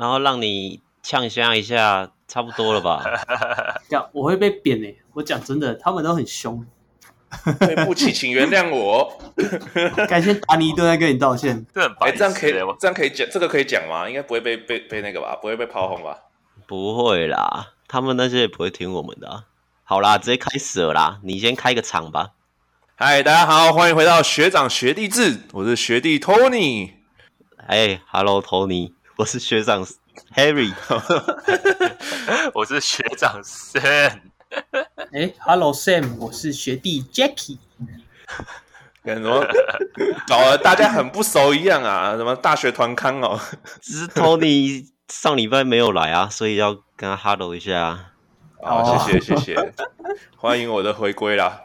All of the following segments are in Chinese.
然后让你呛香一下，差不多了吧？这样我会被扁诶、欸。我讲真的，他们都很凶。对不起，请原谅我。该先打你一顿，再跟你道歉。这很白。这样可以，这样可以讲，这个可以讲吗？应该不会被被被那个吧？不会被炮轰吧？不会啦，他们那些也不会听我们的、啊。好啦，直接开始了啦，你先开个场吧。嗨，大家好，欢迎回到学长学弟制，我是学弟 Tony。哎，Hello Tony，我是学长 Harry，我是学长 Sam。哎，Hello Sam，我是学弟 Jackie。干什么？搞得大家很不熟一样啊？什么大学团康哦？只是 Tony 上礼拜没有来啊，所以要跟他 Hello 一下。好，谢谢谢谢，欢迎我的回归啦，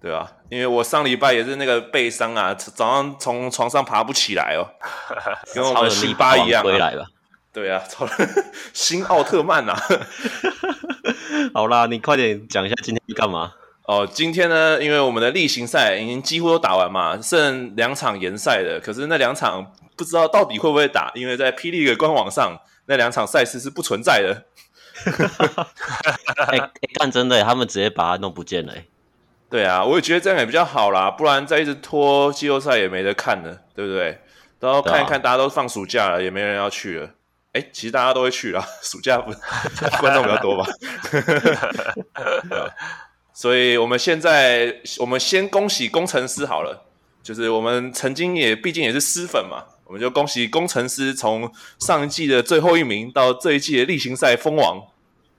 对啊？因为我上礼拜也是那个背伤啊，早上从床上爬不起来哦，跟我们西巴一样回来吧。对啊，超 新奥特曼呐、啊！好啦，你快点讲一下今天你干嘛？哦，今天呢，因为我们的例行赛已经几乎都打完嘛，剩两场延赛的。可是那两场不知道到底会不会打，因为在霹雳的官网上，那两场赛事是不存在的。哎、欸，干、欸、真的，他们直接把它弄不见了。对啊，我也觉得这样也比较好啦，不然再一直拖季后赛也没得看了，对不对？然后看一看，大家都放暑假了，也没人要去了。哎，其实大家都会去啦，暑假不 观众比较多吧？所以我们现在，我们先恭喜工程师好了，就是我们曾经也毕竟也是狮粉嘛，我们就恭喜工程师从上一季的最后一名到这一季的例行赛封王。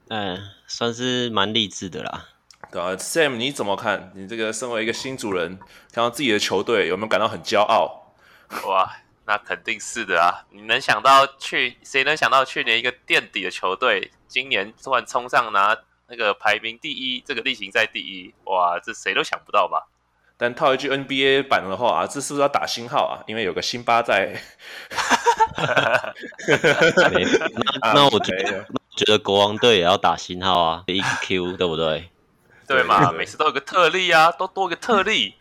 嗯，算是蛮励志的啦。对啊，Sam 你怎么看？你这个身为一个新主人，看到自己的球队有没有感到很骄傲？哇！那肯定是的啊！你能想到去谁能想到去年一个垫底的球队，今年突然冲上拿那个排名第一，这个例行赛第一，哇，这谁都想不到吧？但套一句 NBA 版的话啊，这是不是要打星号啊？因为有个辛巴在。那那我觉得，我觉得国王队也要打星号啊，一个 Q 对不对？对嘛，每次都有个特例啊，都多个特例。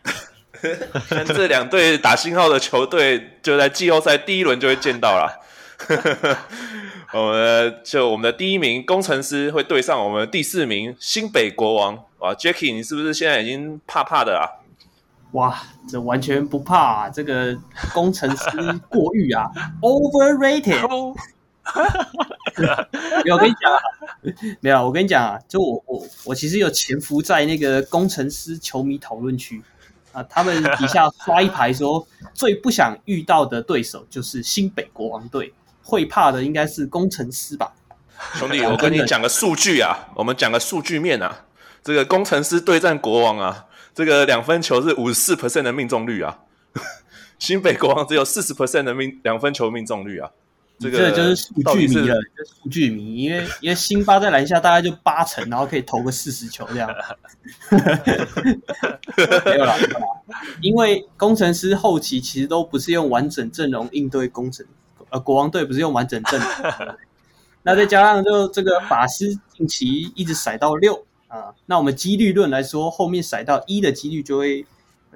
像这两队打星号的球队，就在季后赛第一轮就会见到了。我们就我们的第一名工程师会对上我们的第四名新北国王。哇，Jacky，你是不是现在已经怕怕的啊？哇，这完全不怕啊！这个工程师过誉啊，Overrated。没有，我跟你讲啊，没有，我跟你讲啊，就我我我其实有潜伏在那个工程师球迷讨论区。啊，他们底下刷一排说，最不想遇到的对手就是新北国王队，会怕的应该是工程师吧？兄弟，我跟你讲个数据啊，我们讲个数据面啊，这个工程师对战国王啊，这个两分球是五十四 percent 的命中率啊，新北国王只有四十 percent 的命两分球命中率啊。这个就是数据迷了，就数据迷，因为因为辛巴在篮下大概就八成，然后可以投个四十球这样。没有啦，没有啦，因为工程师后期其实都不是用完整阵容应对工程，呃，国王队不是用完整阵容。那再加上就这个法师近期一直甩到六啊，那我们几率论来说，后面甩到一的几率就会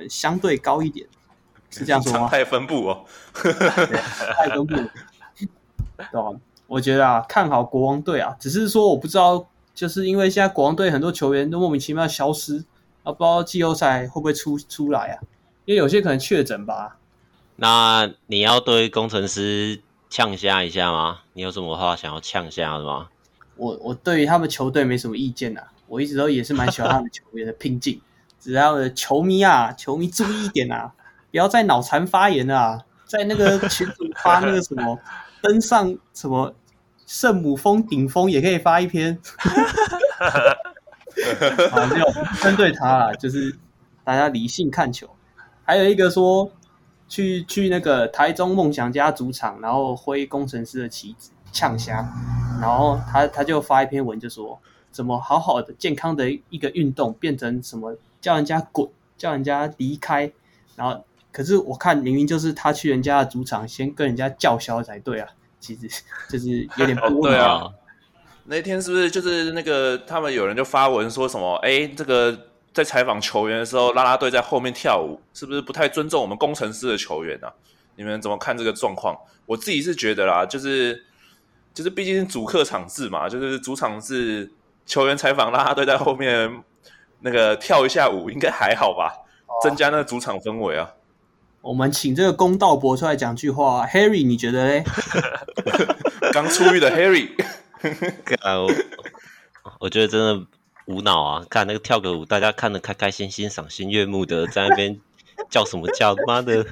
相对高一点，是这样说吗？常态分布哦，常态分布。对吧？我觉得啊，看好国王队啊，只是说我不知道，就是因为现在国王队很多球员都莫名其妙消失，啊，不知道季后赛会不会出出来啊？因为有些可能确诊吧。那你要对工程师呛下一下吗？你有什么话想要呛下的吗？我我对于他们球队没什么意见啊，我一直都也是蛮喜欢他们球员的拼劲。只要球迷啊，球迷注意一点啊，不要再脑残发言啊，在那个群组发那个什么。登上什么圣母峰顶峰也可以发一篇，啊，没有针对他啦，就是大家理性看球。还有一个说去去那个台中梦想家主场，然后挥工程师的旗子呛虾，然后他他就发一篇文就说，怎么好好的健康的一个运动变成什么叫人家滚，叫人家离开，然后。可是我看明明就是他去人家的主场，先跟人家叫嚣才对啊，其实就是有点 不。对啊，那天是不是就是那个他们有人就发文说什么？哎，这个在采访球员的时候，啦啦队在后面跳舞，是不是不太尊重我们工程师的球员啊？你们怎么看这个状况？我自己是觉得啦，就是就是毕竟是主客场制嘛，就是主场制，球员采访啦啦队在后面那个跳一下舞，应该还好吧？增加那个主场氛围啊。我们请这个公道伯出来讲句话，Harry，你觉得嘞？刚出狱的 Harry，我我觉得真的无脑啊！看那个跳个舞，大家看的开开心心、赏心悦目的，在那边叫什么叫？妈的！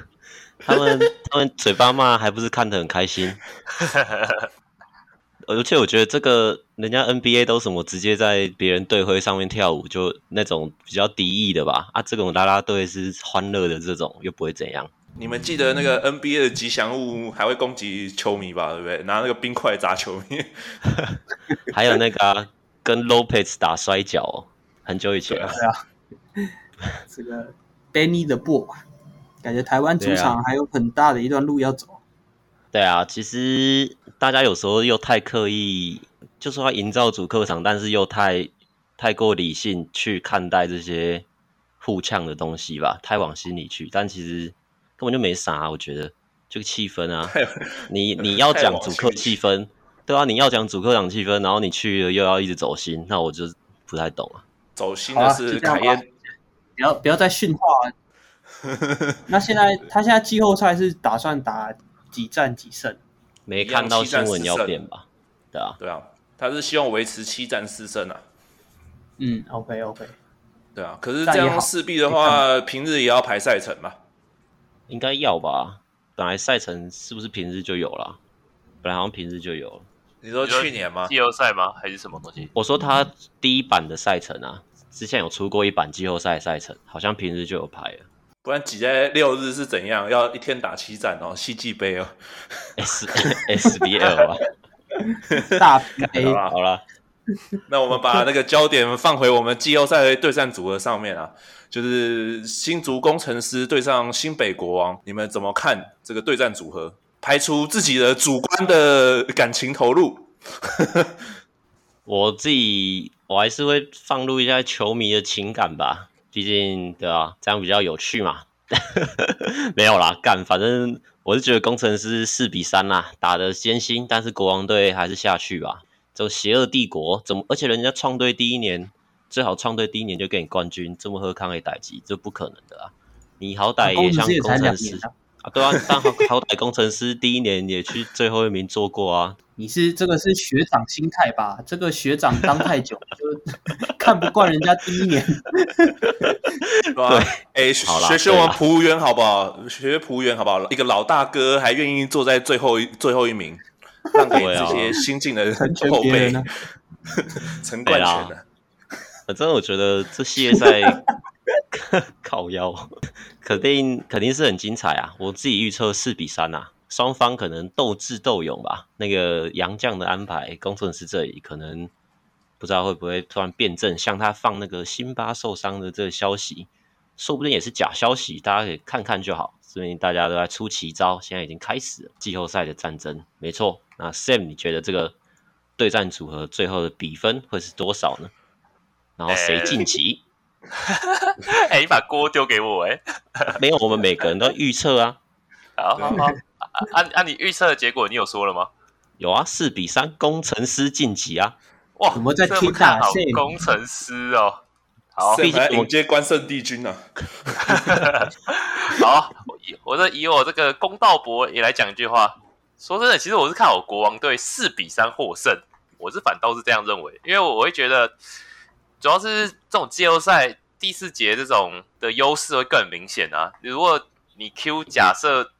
他们他们嘴巴骂，还不是看得很开心？而且我觉得这个人家 NBA 都什么直接在别人队徽上面跳舞，就那种比较敌意的吧？啊，这种啦啦队是欢乐的，这种又不会怎样。你们记得那个 NBA 的吉祥物还会攻击球迷吧？对不对？拿那个冰块砸球迷，还有那个、啊、跟 Lopez 打摔跤，很久以前。对啊，这个 Benny the Bull，感觉台湾主场还有很大的一段路要走。对啊，其实大家有时候又太刻意，就说要营造主客场，但是又太太过理性去看待这些互呛的东西吧，太往心里去。但其实根本就没啥，我觉得这个气氛啊，你你要讲主客气氛，对啊，你要讲主客场气氛，然后你去了又要一直走心，那我就不太懂啊。走心的是凯燕，不要不要再训话啊。那现在他现在季后赛是打算打？几战几胜？没看到新闻要变吧？对啊，对啊，他是希望维持七战四胜啊。嗯，OK OK。对啊，可是这样势必的话，平日也要排赛程吧？应该要吧？本来赛程是不是平日就有了？本来好像平日就有了。你说去年吗？季后赛吗？还是什么东西？我说他第一版的赛程啊，之前有出过一版季后赛赛程，好像平日就有排了。不然挤在六日是怎样？要一天打七战哦，西季杯哦，S S B L 啊，大 好了好了，那我们把那个焦点放回我们季后赛对战组合上面啊，就是新竹工程师对上新北国王，你们怎么看这个对战组合？排除自己的主观的感情投入，我自己我还是会放入一下球迷的情感吧。毕竟，对啊，这样比较有趣嘛。没有啦，干，反正我是觉得工程师四比三啦，打得艰辛，但是国王队还是下去吧。这邪恶帝国怎么？而且人家创队第一年，最好创队第一年就给你冠军，这么喝康也打击，这不可能的啊！你好歹也像工程师啊，啊，对啊，但好好歹工程师第一年也去最后一名做过啊。你是这个是学长心态吧？这个学长当太久就 看不惯人家第一年。对，哎、欸，学学我们服务员好不好？学服务员好不好？一个老大哥还愿意坐在最后一最后一名，让给这些新进的后辈陈 冠全的。反正我觉得这系列赛 靠腰，肯定肯定是很精彩啊！我自己预测四比三啊。双方可能斗智斗勇吧。那个杨将的安排，攻城狮这里可能不知道会不会突然变阵，像他放那个辛巴受伤的这个消息，说不定也是假消息，大家可以看看就好。说明大家都在出奇招，现在已经开始了季后赛的战争。没错，那 Sam，你觉得这个对战组合最后的比分会是多少呢？然后谁晋级？哎，你把锅丢给我哎、欸？没有，我们每个人都预测啊。好好好。按按你预测的结果，你有说了吗？有啊，四比三，工程师晋级啊！哇，我们在听大好工程师哦。好，毕竟我接关圣帝君呢。好，我这以我这个公道博也来讲一句话。说真的，其实我是看好国王队四比三获胜，我是反倒是这样认为，因为我会觉得，主要是这种季后赛第四节这种的优势会更明显啊。如果你 Q 假设。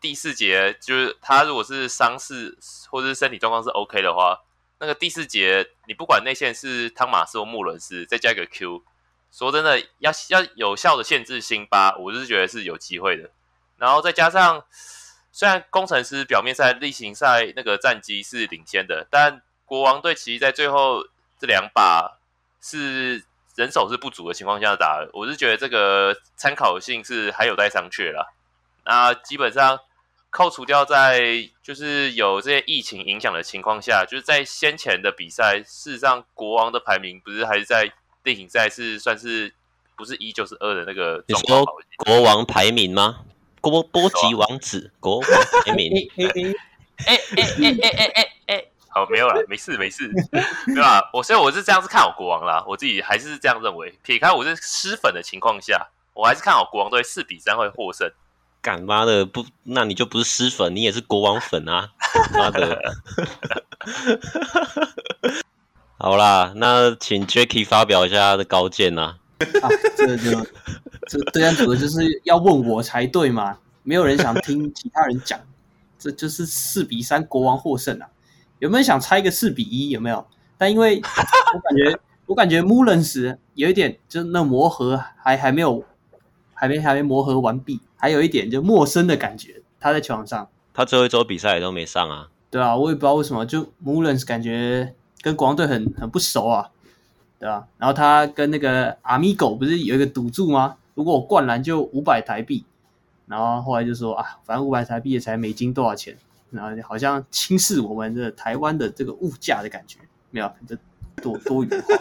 第四节就是他如果是伤势或者是身体状况是 OK 的话，那个第四节你不管内线是汤马斯或穆伦斯，再加一个 Q，说真的要要有效的限制辛巴，我就是觉得是有机会的。然后再加上虽然工程师表面赛例行赛那个战绩是领先的，但国王队其实在最后这两把是人手是不足的情况下打，我是觉得这个参考性是还有待商榷啦。那基本上。扣除掉在就是有这些疫情影响的情况下，就是在先前的比赛，事实上国王的排名不是还是在例行赛是算是不是一就是二的那个状况。你说国王排名吗？国波吉王子国王排名？哎哎哎哎哎哎哎！好，没有了，没事没事，对吧？我所以我是这样子看好国王啦，我自己还是这样认为。撇开我是失粉的情况下，我还是看好国王队四比三会获胜。干妈的不，那你就不是失粉，你也是国王粉啊！妈的。好啦，那请 Jacky 发表一下他的高见呐。啊，这个就这这样子就是要问我才对嘛，没有人想听其他人讲，这就是四比三国王获胜啊！有没有想猜一个四比一？有没有？但因为我感觉 我感觉 Mullins 有一点就是那磨合还还没有还没还没磨合完毕，还有一点就陌生的感觉。他在球场上，他最后一周比赛也都没上啊。对啊，我也不知道为什么，就 Mullins 感觉。跟国王队很很不熟啊，对吧？然后他跟那个阿米狗不是有一个赌注吗？如果我灌篮就五百台币，然后后来就说啊，反正五百台币也才美金多少钱，然后好像轻视我们的台湾的这个物价的感觉，没有，这多多余的话，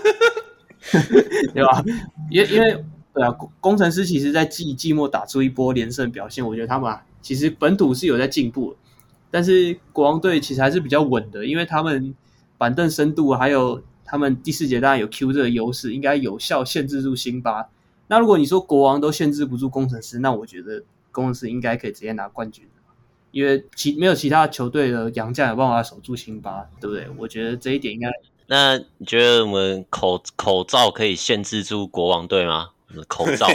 对吧？因因为对啊，工程师其实在季季末打出一波连胜表现，我觉得他们啊，其实本土是有在进步，但是国王队其实还是比较稳的，因为他们。板凳深度还有他们第四节当然有 Q 这个优势，应该有效限制住辛巴。那如果你说国王都限制不住工程师，那我觉得工程师应该可以直接拿冠军，因为其没有其他球队的洋将有办法守住辛巴，对不对？我觉得这一点应该。那你觉得我们口口罩可以限制住国王队吗？口罩，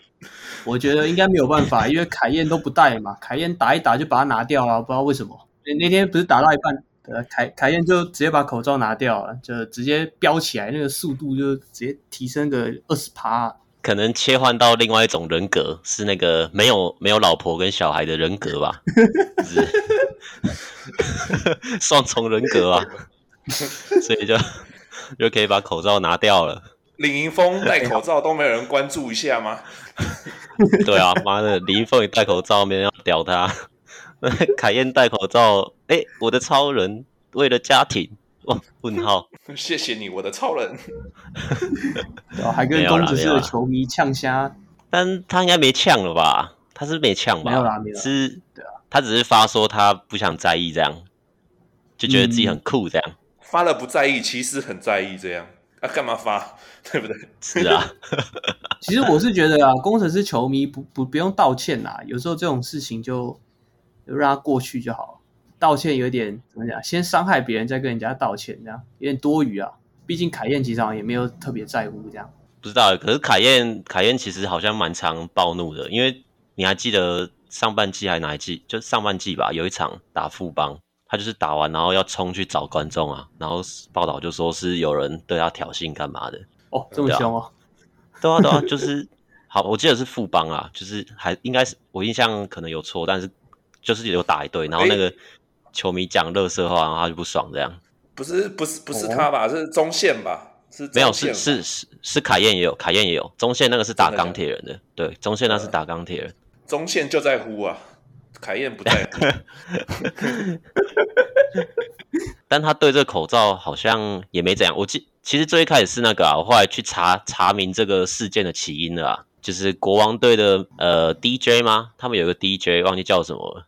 我觉得应该没有办法，因为凯燕都不戴嘛，凯燕打一打就把它拿掉了，不知道为什么。那那天不是打到一半。呃，凯凯燕就直接把口罩拿掉了，就直接飙起来，那个速度就直接提升个二十趴。可能切换到另外一种人格，是那个没有没有老婆跟小孩的人格吧？是 双重人格啊，所以就就可以把口罩拿掉了。李盈峰戴口罩都没有人关注一下吗？对啊，妈的，李盈峰也戴口罩，没人要屌他。凯燕戴口罩，哎、欸，我的超人为了家庭，哦，问号，谢谢你，我的超人，然后还跟公子狮的球迷呛虾，但他应该没呛了吧？他是没呛吧？没有啦，没有，是，对啊，他只是发说他不想在意这样，就觉得自己很酷这样，嗯、发了不在意，其实很在意这样，啊，干嘛发？对不对？是啊，其实我是觉得啊，工程师球迷不不不用道歉啦，有时候这种事情就。就让他过去就好，道歉有点怎么讲？先伤害别人，再跟人家道歉，这样有点多余啊。毕竟凯燕其实好像也没有特别在乎这样。不知道，可是凯燕凯燕其实好像蛮常暴怒的，因为你还记得上半季还哪一季？就上半季吧，有一场打富邦，他就是打完然后要冲去找观众啊，然后报道就说是有人对他挑衅干嘛的。哦，这么凶哦？对啊对啊，就是好，我记得是富邦啊，就是还应该是我印象可能有错，但是。就是有打一队，然后那个球迷讲垃圾话，然后他就不爽这样。不是不是不是他吧？是中线吧？是没有是是是是卡宴也有卡宴也有中线那个是打钢铁人的，对中线那是打钢铁人。中线就在乎啊，凯燕不在乎。但他对这个口罩好像也没怎样。我记其实最一开始是那个啊，我后来去查查明这个事件的起因了啊，就是国王队的呃 DJ 吗？他们有个 DJ 忘记叫什么了。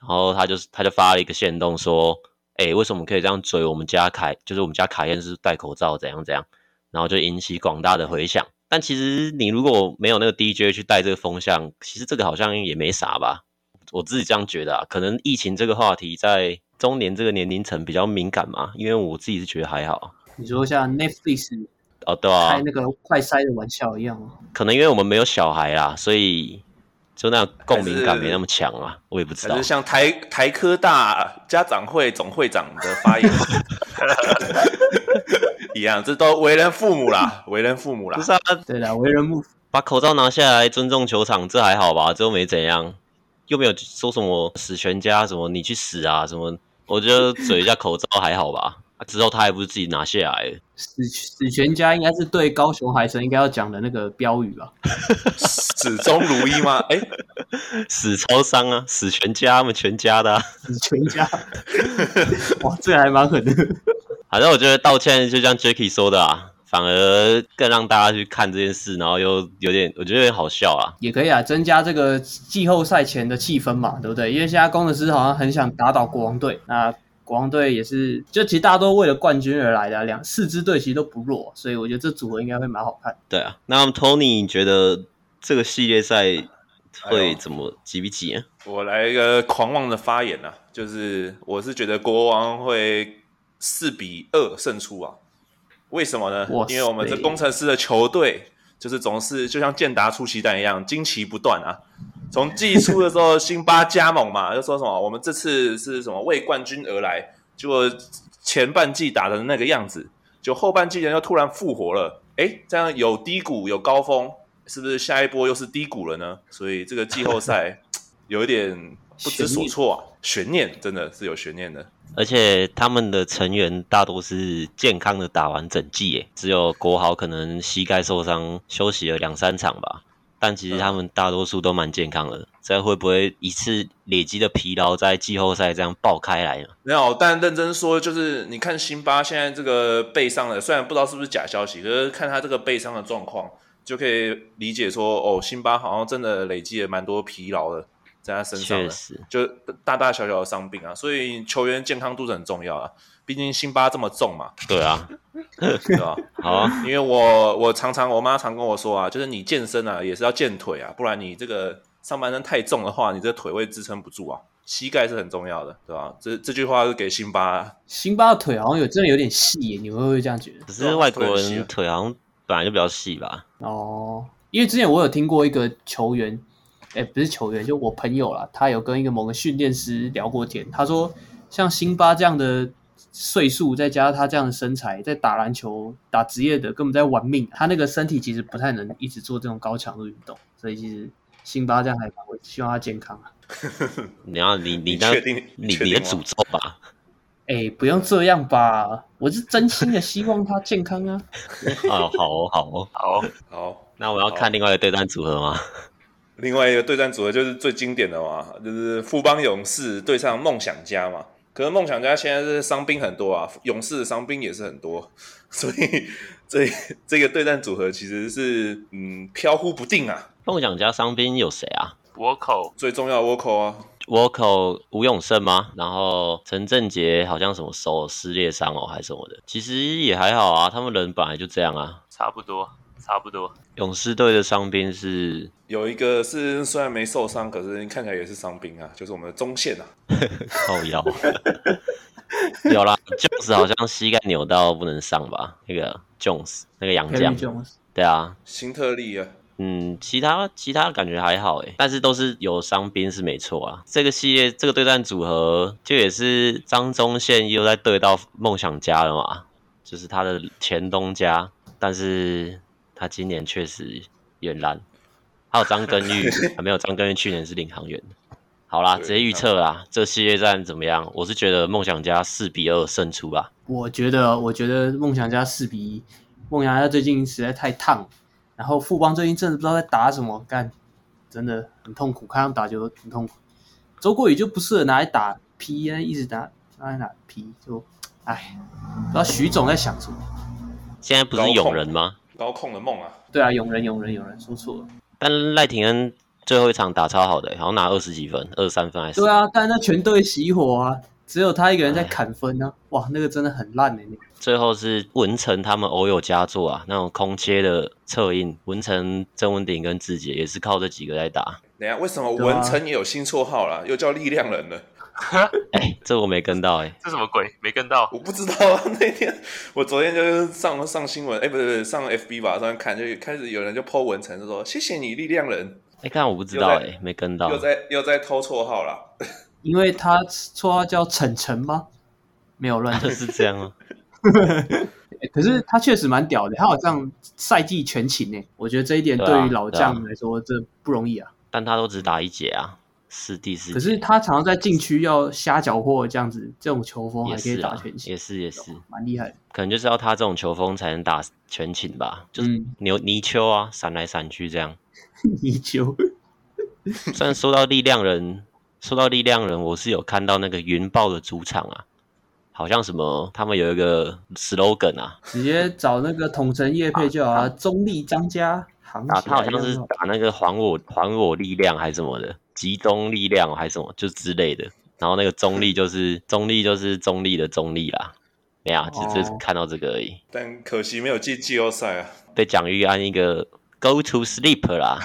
然后他就他就发了一个限动说，哎、欸，为什么可以这样追我们家凯？就是我们家凯燕是戴口罩怎样怎样，然后就引起广大的回响。但其实你如果没有那个 DJ 去带这个风向，其实这个好像也没啥吧？我自己这样觉得啊。可能疫情这个话题在中年这个年龄层比较敏感嘛，因为我自己是觉得还好。你说像 Netflix 哦，对啊，开那个快筛的玩笑一样。可能因为我们没有小孩啦，所以。就那共鸣感没那么强啊，我也不知道。像台台科大家长会总会长的发言 一样，这都为人父母啦，为人父母啦。不是啊，对啦，为人父母。把口罩拿下来，尊重球场，这还好吧？这又没怎样，又没有说什么死全家，什么你去死啊，什么？我觉得嘴一下口罩还好吧。啊、之后他还不是自己拿下来？死死全家应该是对高雄海神应该要讲的那个标语吧？始终如一吗？哎、欸，死超商啊，死全家，他们全家的、啊，死全家。哇，这还蛮狠的。反正我觉得道歉就像 Jacky 说的啊，反而更让大家去看这件事，然后又有点，我觉得有点好笑啊。也可以啊，增加这个季后赛前的气氛嘛，对不对？因为现在工程师好像很想打倒国王队，那。国王队也是，就其实大家都为了冠军而来的，两四支队其实都不弱，所以我觉得这组合应该会蛮好看。对啊，那 Tony 你觉得这个系列赛会怎么几比几啊？我来一个狂妄的发言啊，就是我是觉得国王会四比二胜出啊。为什么呢？因为我们这工程师的球队就是总是就像健达出奇蛋一样，惊奇不断啊。从季初的时候，辛巴加盟嘛，就说什么我们这次是什么为冠军而来，结果前半季打的那个样子，就后半季人又突然复活了。哎，这样有低谷有高峰，是不是下一波又是低谷了呢？所以这个季后赛 有一点不知所措啊，悬念真的是有悬念的。而且他们的成员大多是健康的打完整季，耶，只有国豪可能膝盖受伤休息了两三场吧。但其实他们大多数都蛮健康的，这会不会一次累积的疲劳在季后赛这样爆开来呢？没有，但认真说，就是你看辛巴现在这个背伤的，虽然不知道是不是假消息，可是看他这个背伤的状况，就可以理解说，哦，辛巴好像真的累积了蛮多疲劳的在他身上的，确实，就大大小小的伤病啊，所以球员健康度是很重要啊。毕竟辛巴这么重嘛，对啊，对吧？好啊，因为我我常常我妈常跟我说啊，就是你健身啊也是要健腿啊，不然你这个上半身太重的话，你这腿会支撑不住啊。膝盖是很重要的，对吧？这这句话是给辛巴，辛巴的腿好像有真的有点细耶，你会不会这样觉得？可是外国人腿好像本来就比较细吧？哦，因为之前我有听过一个球员，哎，不是球员，就我朋友啦，他有跟一个某个训练师聊过天，他说像辛巴这样的。岁数再加上他这样的身材，在打篮球、打职业的根本在玩命。他那个身体其实不太能一直做这种高强度运动，所以其实辛巴这样还我希望他健康啊。你要你你确定你你的诅咒吧？哎、欸，不用这样吧，我是真心的希望他健康啊。哦，好哦，好哦，好好。那我要看另外一个对战组合吗？另外一个对战组合就是最经典的嘛，就是富邦勇士对上梦想家嘛。可是梦想家现在是伤兵很多啊，勇士的伤兵也是很多，所以这这个对战组合其实是嗯飘忽不定啊。梦想家伤兵有谁啊？倭寇最重要的沃口啊，倭寇吴永胜吗？然后陈振杰好像什么手撕裂伤哦，还是什么的，其实也还好啊，他们人本来就这样啊，差不多。差不多，勇士队的伤兵是有一个是虽然没受伤，可是看起来也是伤兵啊，就是我们的中线啊，靠腰，有啦，Jones 好像膝盖扭到不能上吧？那个 Jones 那个洋将，对啊，新特利啊，嗯，其他其他感觉还好诶，但是都是有伤兵是没错啊。这个系列这个对战组合就也是张忠宪又在对到梦想家了嘛，就是他的前东家，但是。他今年确实远烂，还有张根玉，还没有张根玉去年是领航员。好啦，直接预测啦，这系列战怎么样？我是觉得梦想家四比二胜出吧。我觉得，我觉得梦想家四比一。梦想家最近实在太烫，然后富邦最近真的不知道在打什么，干真的很痛苦，看他们打球都挺痛苦。周国宇就不适合拿来打 P，一直打拿来打 P，就哎，不知道徐总在想什么。现在不是勇人吗？高控的梦啊，对啊，勇人勇人勇人说错了。但赖廷恩最后一场打超好的，好像拿二十几分，二十三分还是？对啊，但那全队熄火啊，只有他一个人在砍分呢、啊。哇，那个真的很烂的、欸。那个最后是文成他们偶有佳作啊，那种空切的策应，文成、郑文鼎跟志杰也是靠这几个在打。等下，为什么文成也有新绰号了，又叫力量人了？哎、欸，这我没跟到哎、欸，这什么鬼？没跟到？我不知道啊。那天我昨天就是上上新闻，哎、欸，不是不是上 FB 吧，上面看就开始有人就 po 文成，就说谢谢你力量人。哎、欸，看我不知道哎、欸，没跟到，又在又在偷绰号了。因为他绰号叫晨晨吗？没有乱，是这样啊？可是他确实蛮屌的，他好像赛季全勤哎，我觉得这一点对于老将来说这不容易啊。但他都只打一节啊。是第四，可是他常常在禁区要瞎搅和这样子，这种球风还可以打全勤，也是也是蛮厉害的。可能就是要他这种球风才能打全勤吧，就是牛泥鳅啊，闪来闪去这样。泥鳅。虽然说到力量人，说到力量人，我是有看到那个云豹的主场啊，好像什么他们有一个 slogan 啊，直接找那个统城叶配就好啊，中立张家行啊，他好像是打那个还我还我力量还是什么的。集中力量还是什么，就之类的。然后那个中立就是中立就是中立的中立啦，没有，就就是看到这个而已。但可惜没有进季后赛啊，被蒋玉安一个 go to sleep 啦，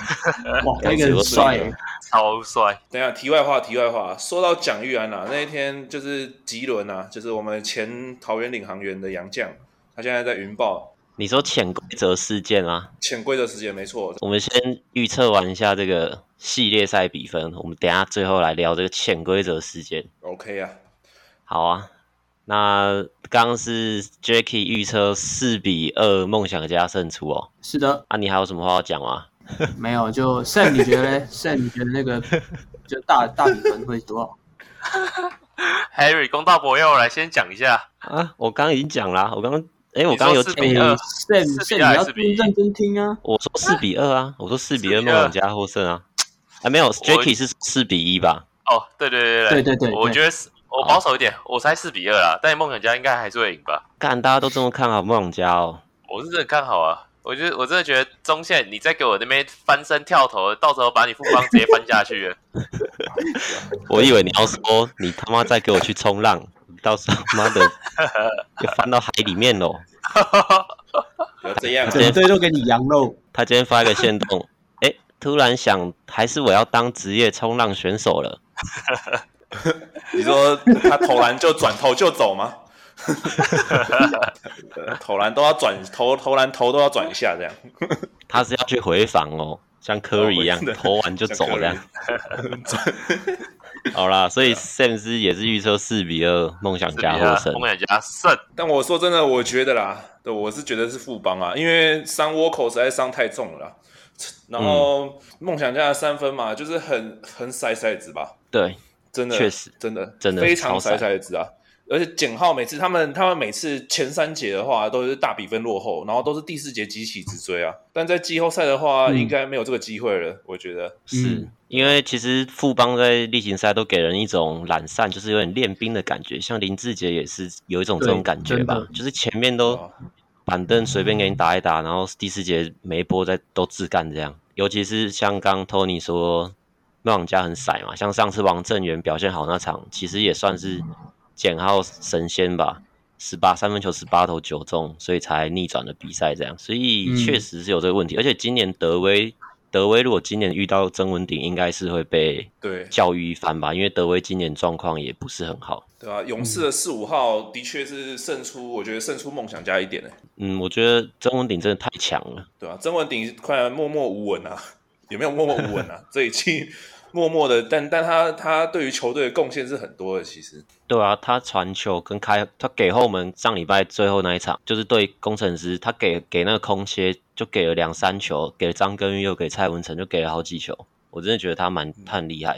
哇，那个很帅，超帅。等一下，题外话，题外话，说到蒋玉安啊，那一天就是吉伦啊，就是我们前桃园领航员的杨将，他现在在云豹。你说潜规则事件吗？潜规则事件没错。我们先预测完一下这个系列赛比分，我们等下最后来聊这个潜规则事件。OK 啊，好啊。那刚刚是 Jacky 预测四比二梦想家胜出哦。是的。啊，你还有什么话要讲吗？没有，就 Sam 你觉得呢？Sam 你觉得那个 就大大比分会多少？Harry 公道伯要我来先讲一下啊，我刚刚已经讲了，我刚刚。哎、欸，我刚刚有四比二，Sam Sam 你要认真听啊！我说四比二啊，我说四比二梦想家获胜啊！啊，没有，Jacky 是四比一吧？哦，对对对对对对对，我觉得我保守一点，我猜四比二啦，但梦想家应该还是会赢吧？看，大家都这么看好梦想家哦！我是真的看好啊！我觉得我真的觉得中线，你再给我那边翻身跳投，到时候把你富邦直接翻下去了。我以为你要说你他妈再给我去冲浪。到时候妈的，就翻到海里面喽！这样，整队都给你羊肉。他今天发一个线动，哎、欸，突然想，还是我要当职业冲浪选手了。你说他投篮就转头就走吗？投篮都要转，投投篮投都要转一下这样。他是要去回防哦，像科瑞一样，哦、投完就走这样。好啦，所以 Sam 斯也是预测四比二梦想家获胜，梦想家胜。但我说真的，我觉得啦，对，我是觉得是富邦啊，因为伤倭口实在伤太重了啦。然后梦想家的三分嘛，就是很很塞塞子吧？对，真的，确实，真的，真的非常塞塞子啊。而且简浩每次他们他们每次前三节的话都是大比分落后，然后都是第四节急起直追啊。但在季后赛的话，嗯、应该没有这个机会了。我觉得是因为其实富邦在例行赛都给人一种懒散，就是有点练兵的感觉。像林志杰也是有一种这种感觉吧，就是前面都板凳随便给你打一打，然后第四节每一波再都自干这样。尤其是像刚 Tony 说梦想家很散嘛，像上次王正源表现好那场，其实也算是。简浩神仙吧，十八三分球十八投九中，所以才逆转了比赛这样，所以确实是有这个问题。嗯、而且今年德威德威如果今年遇到曾文鼎，应该是会被对教育一番吧，因为德威今年状况也不是很好，对啊，勇士的四五号的确是胜出，我觉得胜出梦想家一点呢。嗯，我觉得曾文鼎真的太强了，对啊，曾文鼎快默默无闻啊，有没有默默无闻啊？这一期。默默的，但但他他对于球队的贡献是很多的，其实。对啊，他传球跟开，他给后门上礼拜最后那一场，就是对工程师，他给给那个空切就给了两三球，给了张根玉又给蔡文成，就给了好几球。我真的觉得他蛮他很厉害，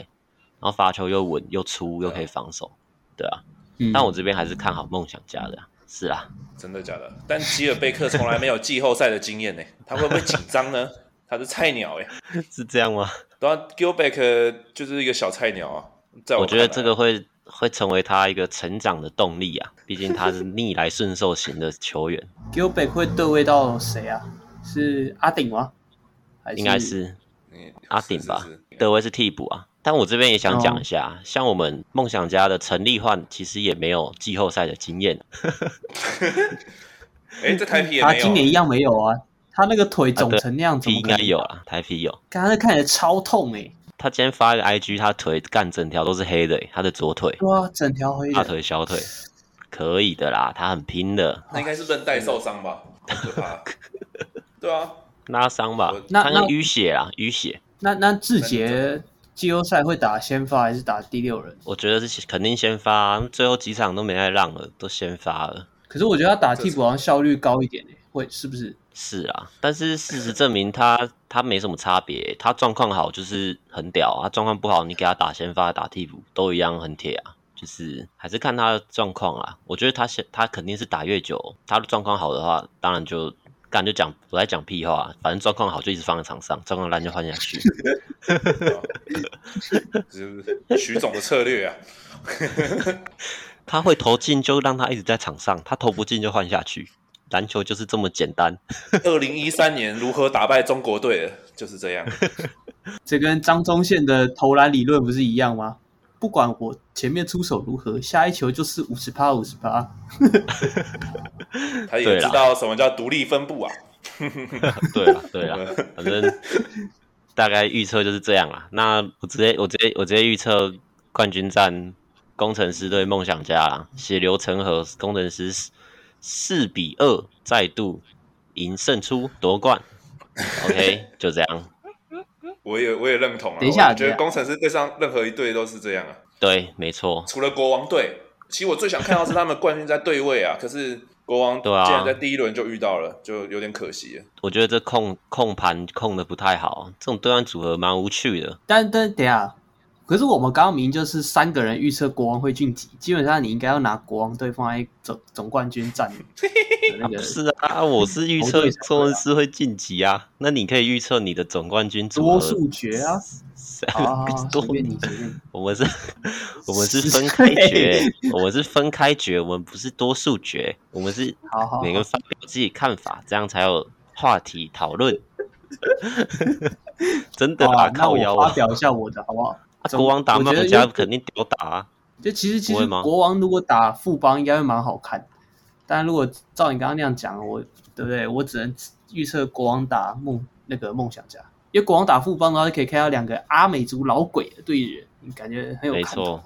然后罚球又稳又粗又可以防守，对啊。嗯、但我这边还是看好梦想家的，是啊。真的假的？但吉尔贝克从来没有季后赛的经验呢，他会不会紧张呢？他是菜鸟哎，是这样吗？对啊，Gilbeck 就是一个小菜鸟啊。在我，我觉得这个会会成为他一个成长的动力啊，毕竟他是逆来顺受型的球员。Gilbeck 会对位到谁啊？是阿顶吗？还是应该是阿顶吧？是是是德威是替补啊。但我这边也想讲一下，哦、像我们梦想家的陈立焕，其实也没有季后赛的经验。哎、欸，这台皮也没有，他今年一样没有啊。他那个腿肿成那样子，应该有啊，台啤有。刚才看起来超痛哎、欸。他今天发一个 IG，他腿干整条都是黑的、欸，他的左腿。哇，整条黑的。大腿、小腿，可以的啦，他很拼的。那应该是韧带受伤吧？对啊，拉伤吧？那那淤血啊，淤血。那那志杰季后赛会打先发还是打第六人？我觉得是肯定先发，最后几场都没再让了，都先发了。可是我觉得他打替补好像效率高一点诶、欸，会是不是？是啊，但是事实证明他他没什么差别。他状况好就是很屌，他状况不好，你给他打先发打替补都一样很铁啊。就是还是看他的状况啊。我觉得他他肯定是打越久，他的状况好的话，当然就干就讲我在讲屁话。反正状况好就一直放在场上，状况烂就换下去。是 徐总的策略啊。他会投进就让他一直在场上，他投不进就换下去。篮球就是这么简单。二零一三年如何打败中国队的，就是这样。这跟张忠宪的投篮理论不是一样吗？不管我前面出手如何，下一球就是五十趴五十趴。他也知道什么叫独立分布啊。对啊，对啊，反正大概预测就是这样啊。那我直接我直接我直接预测冠军战，工程师对梦想家啦，血流成河，攻城狮四比二再度赢胜出夺冠。OK，就这样。我也我也认同啊。等一下，我觉得工程师对上任何一队都是这样啊。对，没错。除了国王队，其实我最想看到是他们冠军在对位啊。可是国王竟然在第一轮就遇到了，就有点可惜了。我觉得这控控盘控的不太好，这种对战组合蛮无趣的。但但等下。可是我们刚刚明明就是三个人预测国王会晋级，基本上你应该要拿国王队放在总总冠军战的 那个。是啊，我是预测攻城狮会晋级啊。那你可以预测你的总冠军组合多数决啊。好，随便你随便。我们是，我们是分开决，我们是分开决，我们不是多数决，我们是每个发表自己看法，这样才有话题讨论。真的啊，靠我发表一下我的好不好？国王打梦想家肯定屌打啊！就其实其实国王如果打富邦应该会蛮好看，但如果照你刚刚那样讲，我对不对？我只能预测国王打梦那个梦想家，因为国王打富邦的话，就可以看到两个阿美族老鬼的对决，你感觉很有看头。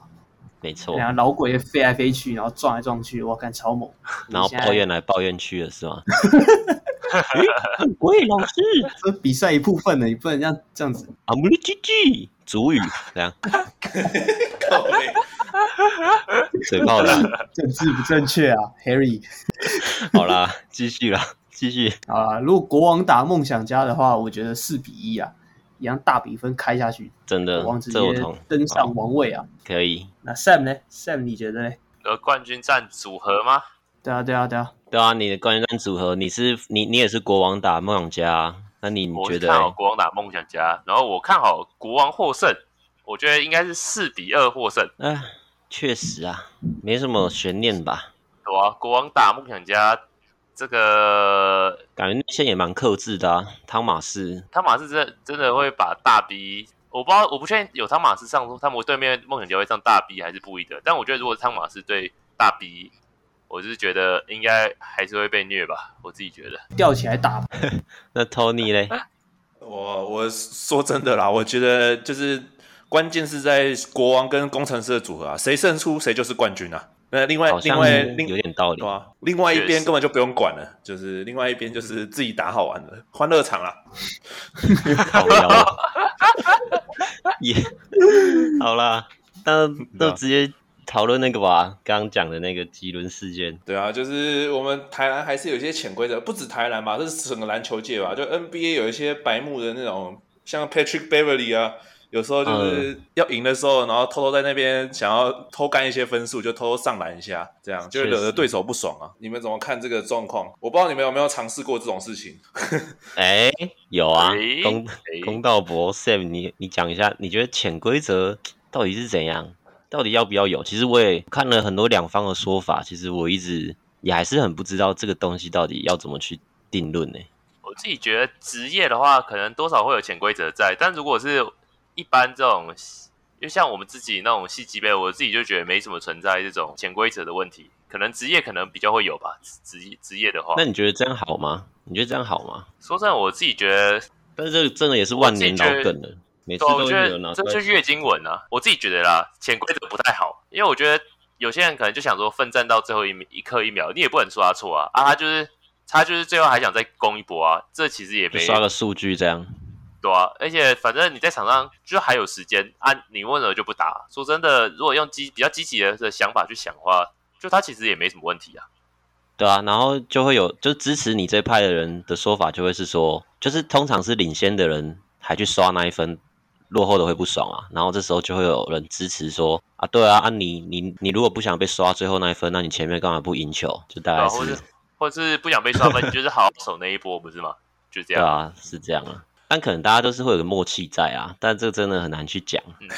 没错，然后老鬼飞来飞去，然后撞来撞去，我看超猛。然后抱怨来抱怨去的是吗？鬼老师，这比赛一部分呢，你不能这样这样子。阿姆利吉吉，主语这样。嘴炮的，政治不正确啊，Harry。好啦，继续啦，继续。啊，如果国王打梦想家的话，我觉得四比一啊。一样大比分开下去，真的，王直接登上王位啊！可以。那 Sam 呢？Sam 你觉得呢？呃，冠军战组合吗？对啊，对啊，对啊，对啊！你的冠军战组合，你是你你也是国王打梦想家，那你觉得？我看好国王打梦想家，然后我看好国王获胜，我觉得应该是四比二获胜。哎、呃，确实啊，没什么悬念吧？有啊，国王打梦想家。这个感觉内线也蛮克制的啊，汤马斯，汤马斯真的真的会把大 B，我不知道，我不确定有汤马斯上，他们对面梦想家会上大 B 还是不一的，但我觉得如果汤马斯对大 B，我是觉得应该还是会被虐吧，我自己觉得吊起来打。那 Tony 嘞？我我说真的啦，我觉得就是关键是在国王跟工程师的组合啊，谁胜出谁就是冠军啊。那另外另外另有点道理，啊，另外一边根本就不用管了，就是另外一边就是自己打好玩的欢乐场啦。好了，也好啦，那那直接讨论那个吧，刚刚讲的那个吉伦事件。对啊，就是我们台篮还是有一些潜规则，不止台篮吧，这是整个篮球界吧，就 NBA 有一些白目的那种，像 Patrick Beverly 啊。有时候就是要赢的时候，嗯、然后偷偷在那边想要偷干一些分数，就偷偷上篮一下，这样就惹得对手不爽啊！你们怎么看这个状况？我不知道你们有没有尝试过这种事情？哎、欸，有啊，欸、公公道伯 Sam，你你讲一下，你觉得潜规则到底是怎样？到底要不要有？其实我也看了很多两方的说法，其实我一直也还是很不知道这个东西到底要怎么去定论呢？我自己觉得职业的话，可能多少会有潜规则在，但如果是一般这种，就像我们自己那种细级杯，我自己就觉得没什么存在这种潜规则的问题。可能职业可能比较会有吧，职业职业的话。那你觉得这样好吗？你觉得这样好吗？说真的，我自己觉得，但是这个真的也是万年老梗了，每次都有拿出来。这就是月经文啊！我自己觉得啦，潜规则不太好，因为我觉得有些人可能就想说奋战到最后一一刻一秒，你也不能说他错啊啊！他就是他就是最后还想再攻一波啊，这其实也没刷个数据这样。对啊，而且反正你在场上就还有时间啊，你问了就不打？说真的，如果用积比较积极的的想法去想的话，就他其实也没什么问题啊。对啊，然后就会有就支持你这派的人的说法，就会是说，就是通常是领先的人还去刷那一分，落后的会不爽啊。然后这时候就会有人支持说啊，对啊，啊你你你如果不想被刷最后那一分，那你前面干嘛不赢球？就大概是，啊、或者或是不想被刷分，你就是好好守那一波，不是吗？就这样。对啊，是这样啊。但可能大家都是会有个默契在啊，但这个真的很难去讲。嗯，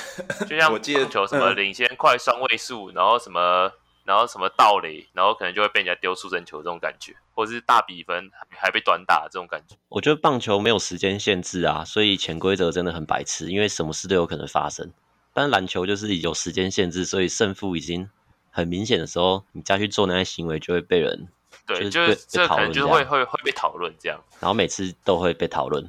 就像我记得球什么领先快双位数，然后什么，然后什么盗垒，然后可能就会被人家丢出生球这种感觉，或者是大比分还被短打这种感觉。我觉得棒球没有时间限制啊，所以潜规则真的很白痴，因为什么事都有可能发生。但篮球就是有时间限制，所以胜负已经很明显的时候，你再去做那些行为就会被人对，就是这可能就是会会会被讨论这样，然后每次都会被讨论。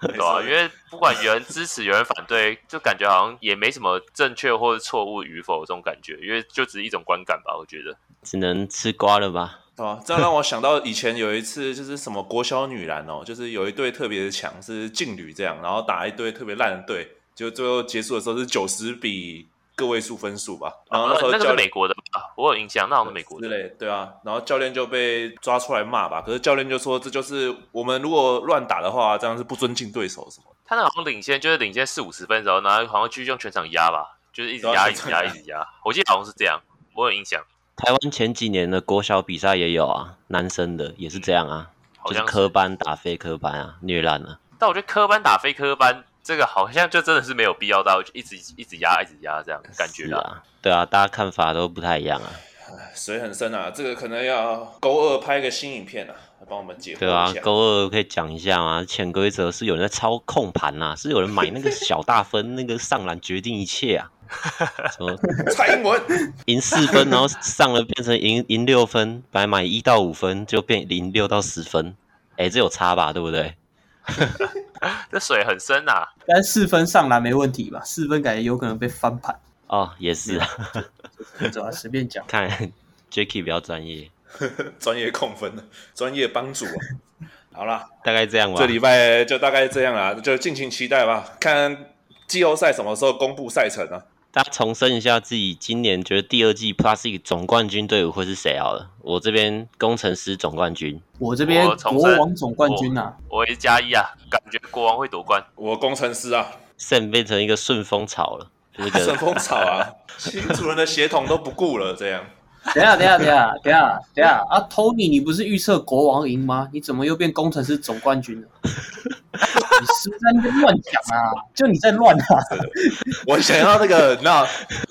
对啊，因为不管有人支持有人反对，就感觉好像也没什么正确或者错误与否这种感觉，因为就只是一种观感吧，我觉得只能吃瓜了吧。啊，这样让我想到以前有一次，就是什么国小女篮哦，就是有一队特别的强，是劲旅这样，然后打一队特别烂的队，就最后结束的时候是九十比个位数分数吧。然后那时候、哦、那个是美国的吧，我有印象，那好像是美国的。之类，对啊。然后教练就被抓出来骂吧，可是教练就说这就是我们如果乱打的话，这样是不尊敬对手什么。他那好像领先，就是领先四五十分的时候，然后好像继续用全场压吧，就是一直压，一直压，一直压。我记得好像是这样，我有印象。台湾前几年的国小比赛也有啊，男生的也是这样啊，好像是就是科班打非科班啊，虐烂了。但我觉得科班打非科班，这个好像就真的是没有必要到一直一直压一直压这样感觉啊。对啊，大家看法都不太一样啊。水很深啊，这个可能要勾二拍个新影片啊，来帮我们解释。对啊，勾二可以讲一下吗？潜规则是有人在操控盘呐，是有人买那个小大分，那个上篮决定一切啊。什么？蔡英文赢四分，然后上了变成赢赢六分，本来买一到五分就变零六到十分，哎、欸，这有差吧？对不对？这水很深呐、啊，但四分上篮没问题吧？四分感觉有可能被翻盘哦，也是啊，走啊，随便讲。看 Jacky 比较专业，专业控分的专业帮主啊。好啦，大概这样吧。这礼拜就大概这样啦，就敬请期待吧，看季后赛什么时候公布赛程啊？大家重申一下自己今年觉得第二季 Plus 总冠军队伍会是谁好了？我这边工程师总冠军，我这边国王总冠军啊，我，我也是加一啊，感觉国王会夺冠。我工程师啊，Sam 变成一个顺风草了，顺风草啊，新主人的血统都不顾了，这样。等下，等下，等下，等下，等下啊！Tony，你不是预测国王赢吗？你怎么又变工程师总冠军了？你在那边乱讲啊？就你在乱啊！我想要那个，那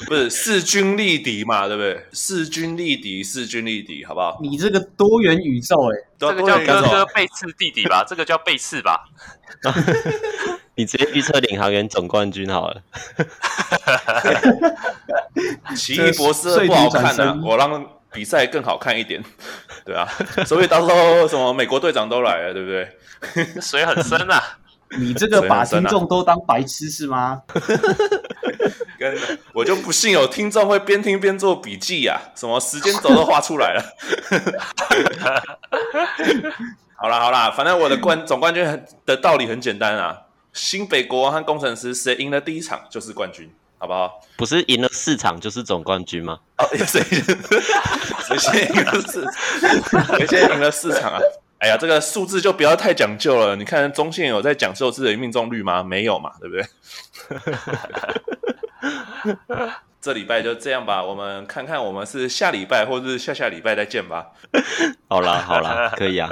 不是势均力敌嘛？对不对？势均力敌，势均力敌，好不好？你这个多元宇宙、欸，哎，这个叫哥哥背刺弟弟吧？这个叫背刺吧？你直接预测领航员总冠军好了。奇异博士不好看啊，我让比赛更好看一点，对啊，所以到时候什么美国队长都来了，对不对？水很深啊，你这个把听众都当白痴是吗？跟我就不信有听众会边听边做笔记啊，什么时间轴都画出来了。好啦好啦，反正我的冠总冠军的道理很简单啊。新北国王和工程师谁赢了第一场就是冠军，好不好？不是赢了四场就是总冠军吗？哦，谁 谁先赢了四？谁先赢了四场啊？哎呀，这个数字就不要太讲究了。你看中线有在讲究自己的命中率吗？没有嘛，对不对？这礼拜就这样吧，我们看看我们是下礼拜或者是下下礼拜再见吧。好啦好啦，可以啊。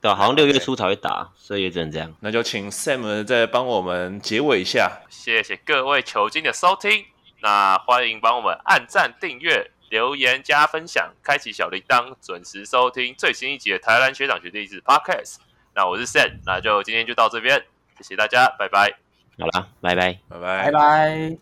对啊，好像六月初才会打，所以也只能这样。那就请 Sam 再帮我们结尾一下。谢谢各位球精的收听，那欢迎帮我们按赞、订阅、留言、加分享，开启小铃铛，准时收听最新一集的台湾学长学弟制 Podcast。那我是 Sam，那就今天就到这边，谢谢大家，拜拜。好啦，拜拜，拜拜，拜拜。